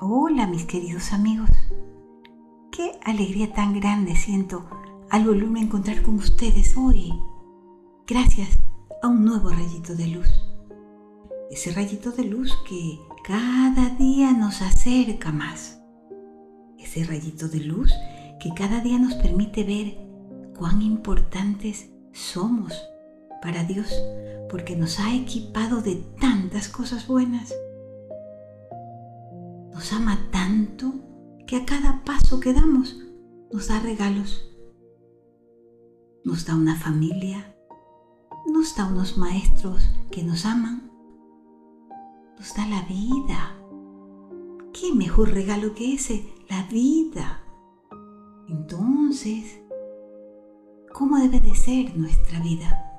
Hola mis queridos amigos. Qué alegría tan grande siento al volverme a encontrar con ustedes hoy. Gracias a un nuevo rayito de luz. Ese rayito de luz que cada día nos acerca más. Ese rayito de luz que cada día nos permite ver cuán importantes somos para Dios porque nos ha equipado de tantas cosas buenas. Nos ama tanto que a cada paso que damos nos da regalos. Nos da una familia, nos da unos maestros que nos aman, nos da la vida. ¿Qué mejor regalo que ese? La vida. Entonces, ¿cómo debe de ser nuestra vida?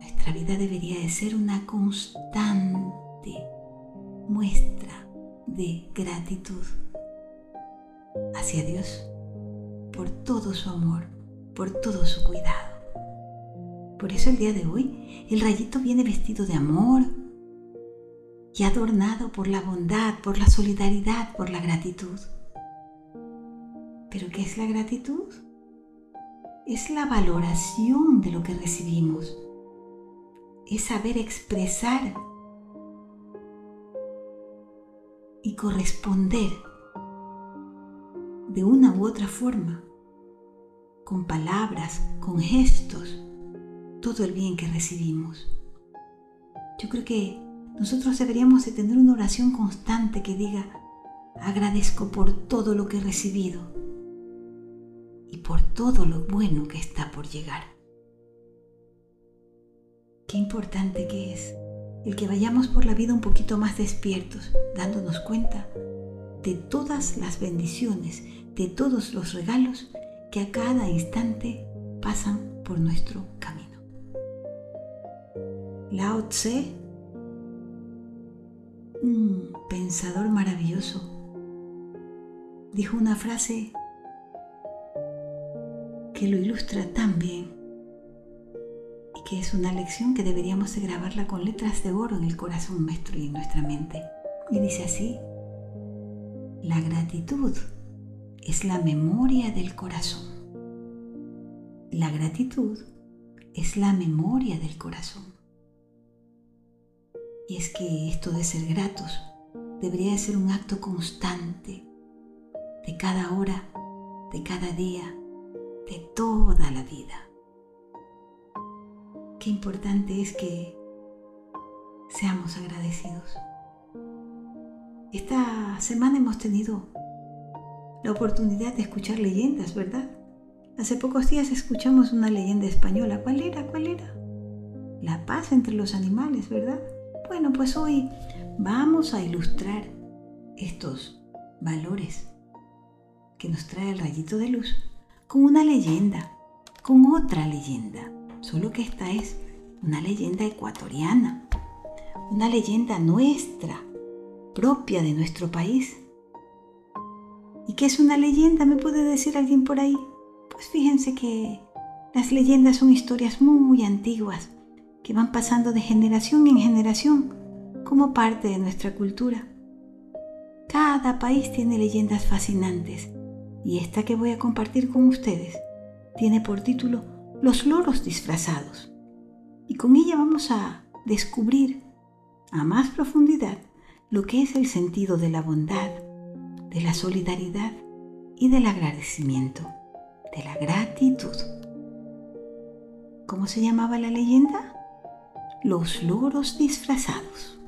Nuestra vida debería de ser una constante muestra de gratitud hacia Dios por todo su amor, por todo su cuidado. Por eso el día de hoy el rayito viene vestido de amor y adornado por la bondad, por la solidaridad, por la gratitud. ¿Pero qué es la gratitud? Es la valoración de lo que recibimos. Es saber expresar corresponder de una u otra forma, con palabras, con gestos, todo el bien que recibimos. Yo creo que nosotros deberíamos de tener una oración constante que diga, agradezco por todo lo que he recibido y por todo lo bueno que está por llegar. Qué importante que es el que vayamos por la vida un poquito más despiertos, dándonos cuenta de todas las bendiciones, de todos los regalos que a cada instante pasan por nuestro camino. Lao Tse, un pensador maravilloso, dijo una frase que lo ilustra tan bien que es una lección que deberíamos de grabarla con letras de oro en el corazón nuestro y en nuestra mente. Y dice así, la gratitud es la memoria del corazón. La gratitud es la memoria del corazón. Y es que esto de ser gratos debería de ser un acto constante de cada hora, de cada día, de toda la vida qué importante es que seamos agradecidos. Esta semana hemos tenido la oportunidad de escuchar leyendas, ¿verdad? Hace pocos días escuchamos una leyenda española. ¿Cuál era? ¿Cuál era? La paz entre los animales, ¿verdad? Bueno, pues hoy vamos a ilustrar estos valores que nos trae el rayito de luz con una leyenda, con otra leyenda solo que esta es una leyenda ecuatoriana, una leyenda nuestra, propia de nuestro país. ¿Y qué es una leyenda? ¿Me puede decir alguien por ahí? Pues fíjense que las leyendas son historias muy antiguas que van pasando de generación en generación como parte de nuestra cultura. Cada país tiene leyendas fascinantes y esta que voy a compartir con ustedes tiene por título los loros disfrazados. Y con ella vamos a descubrir a más profundidad lo que es el sentido de la bondad, de la solidaridad y del agradecimiento, de la gratitud. ¿Cómo se llamaba la leyenda? Los loros disfrazados.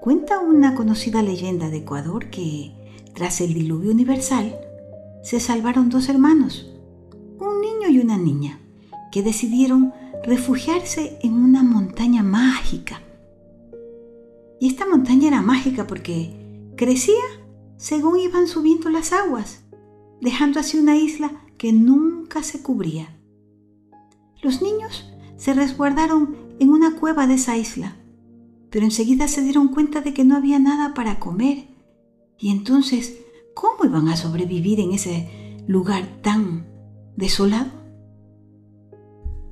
Cuenta una conocida leyenda de Ecuador que, tras el diluvio universal, se salvaron dos hermanos, y una niña, que decidieron refugiarse en una montaña mágica. Y esta montaña era mágica porque crecía según iban subiendo las aguas, dejando así una isla que nunca se cubría. Los niños se resguardaron en una cueva de esa isla, pero enseguida se dieron cuenta de que no había nada para comer. Y entonces, ¿cómo iban a sobrevivir en ese lugar tan desolado.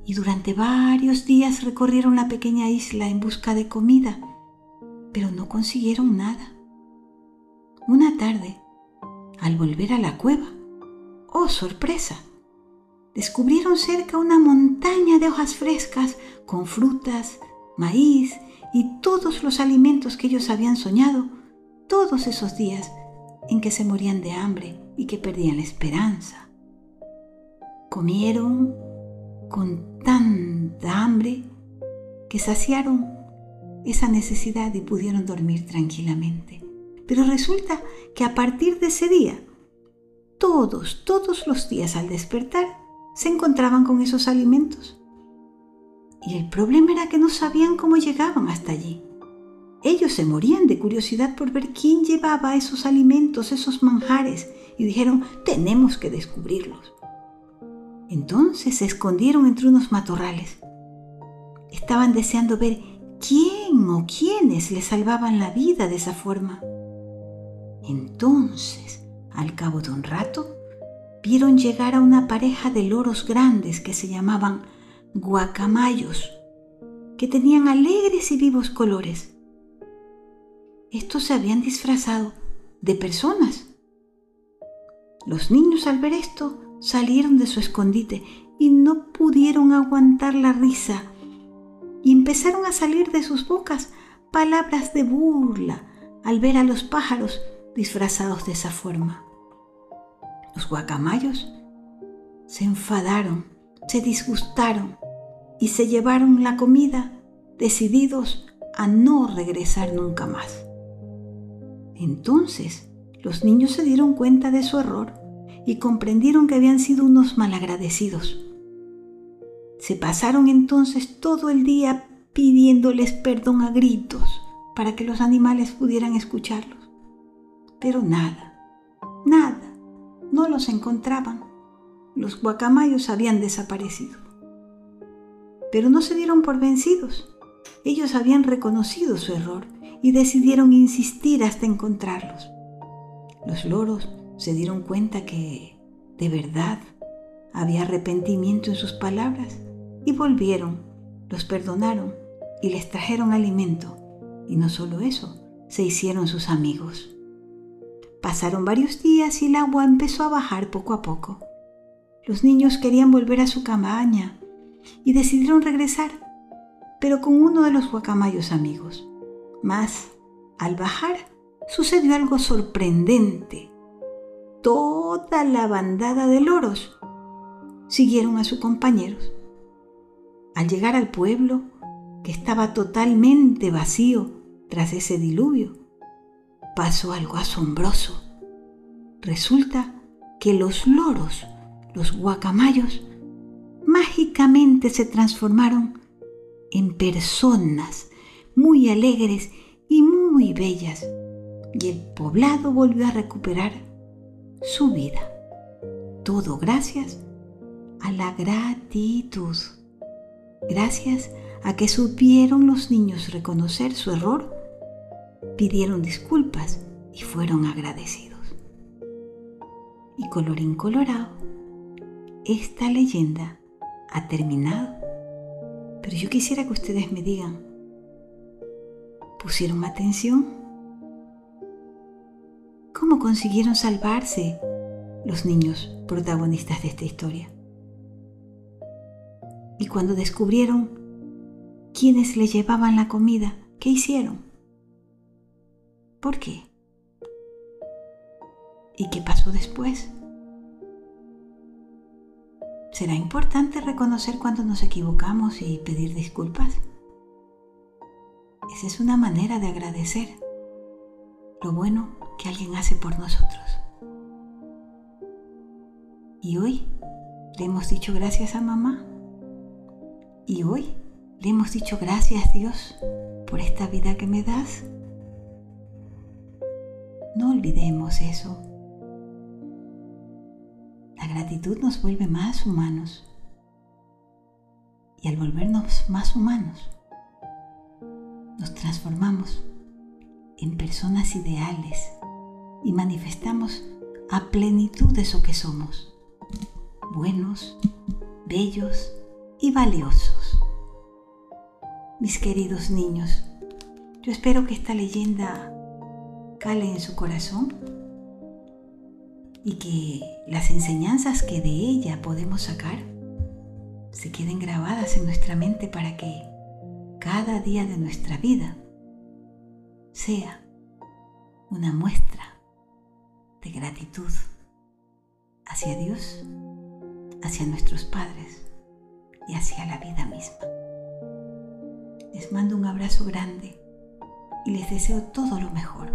Y durante varios días recorrieron la pequeña isla en busca de comida, pero no consiguieron nada. Una tarde, al volver a la cueva, ¡oh sorpresa! Descubrieron cerca una montaña de hojas frescas con frutas, maíz y todos los alimentos que ellos habían soñado todos esos días en que se morían de hambre y que perdían la esperanza. Comieron con tanta hambre que saciaron esa necesidad y pudieron dormir tranquilamente. Pero resulta que a partir de ese día, todos, todos los días al despertar, se encontraban con esos alimentos. Y el problema era que no sabían cómo llegaban hasta allí. Ellos se morían de curiosidad por ver quién llevaba esos alimentos, esos manjares, y dijeron, tenemos que descubrirlos. Entonces se escondieron entre unos matorrales. Estaban deseando ver quién o quiénes le salvaban la vida de esa forma. Entonces, al cabo de un rato, vieron llegar a una pareja de loros grandes que se llamaban guacamayos, que tenían alegres y vivos colores. Estos se habían disfrazado de personas. Los niños al ver esto salieron de su escondite y no pudieron aguantar la risa y empezaron a salir de sus bocas palabras de burla al ver a los pájaros disfrazados de esa forma. Los guacamayos se enfadaron, se disgustaron y se llevaron la comida decididos a no regresar nunca más. Entonces los niños se dieron cuenta de su error y comprendieron que habían sido unos malagradecidos. Se pasaron entonces todo el día pidiéndoles perdón a gritos para que los animales pudieran escucharlos. Pero nada, nada, no los encontraban. Los guacamayos habían desaparecido. Pero no se dieron por vencidos. Ellos habían reconocido su error y decidieron insistir hasta encontrarlos. Los loros se dieron cuenta que, de verdad, había arrepentimiento en sus palabras y volvieron, los perdonaron y les trajeron alimento. Y no solo eso, se hicieron sus amigos. Pasaron varios días y el agua empezó a bajar poco a poco. Los niños querían volver a su cabaña y decidieron regresar, pero con uno de los guacamayos amigos. Mas, al bajar, sucedió algo sorprendente. Toda la bandada de loros siguieron a sus compañeros. Al llegar al pueblo, que estaba totalmente vacío tras ese diluvio, pasó algo asombroso. Resulta que los loros, los guacamayos, mágicamente se transformaron en personas muy alegres y muy bellas, y el poblado volvió a recuperar su vida. Todo gracias a la gratitud. Gracias a que supieron los niños reconocer su error, pidieron disculpas y fueron agradecidos. Y colorín colorado, esta leyenda ha terminado. Pero yo quisiera que ustedes me digan, ¿pusieron atención? ¿Cómo consiguieron salvarse los niños protagonistas de esta historia? Y cuando descubrieron quiénes le llevaban la comida, ¿qué hicieron? ¿Por qué? ¿Y qué pasó después? ¿Será importante reconocer cuando nos equivocamos y pedir disculpas? Esa es una manera de agradecer lo bueno que alguien hace por nosotros. Y hoy le hemos dicho gracias a mamá. Y hoy le hemos dicho gracias Dios por esta vida que me das. No olvidemos eso. La gratitud nos vuelve más humanos. Y al volvernos más humanos, nos transformamos en personas ideales y manifestamos a plenitud eso que somos, buenos, bellos y valiosos. Mis queridos niños, Yo espero que esta leyenda cale en su corazón y que las enseñanzas que de ella podemos sacar se queden grabadas en nuestra mente para que cada día de nuestra vida sea una muestra de gratitud hacia Dios, hacia nuestros padres y hacia la vida misma. Les mando un abrazo grande y les deseo todo lo mejor.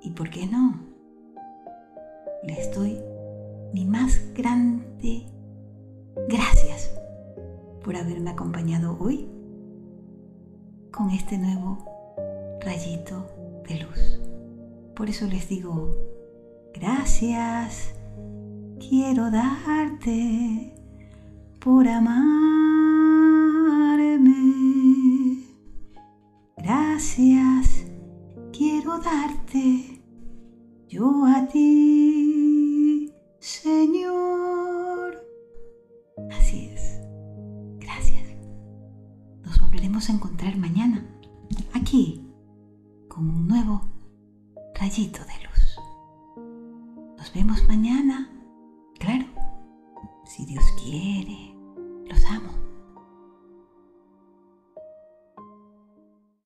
¿Y por qué no? Les doy mi más grande gracias por haberme acompañado hoy con este nuevo rayito de luz. Por eso les digo, gracias, quiero darte por amarme. Gracias, quiero darte yo a ti, Señor. Así es. Gracias. Nos volveremos a encontrar mañana, aquí, con un nuevo rayito de luz. Nos vemos mañana, claro, si Dios quiere.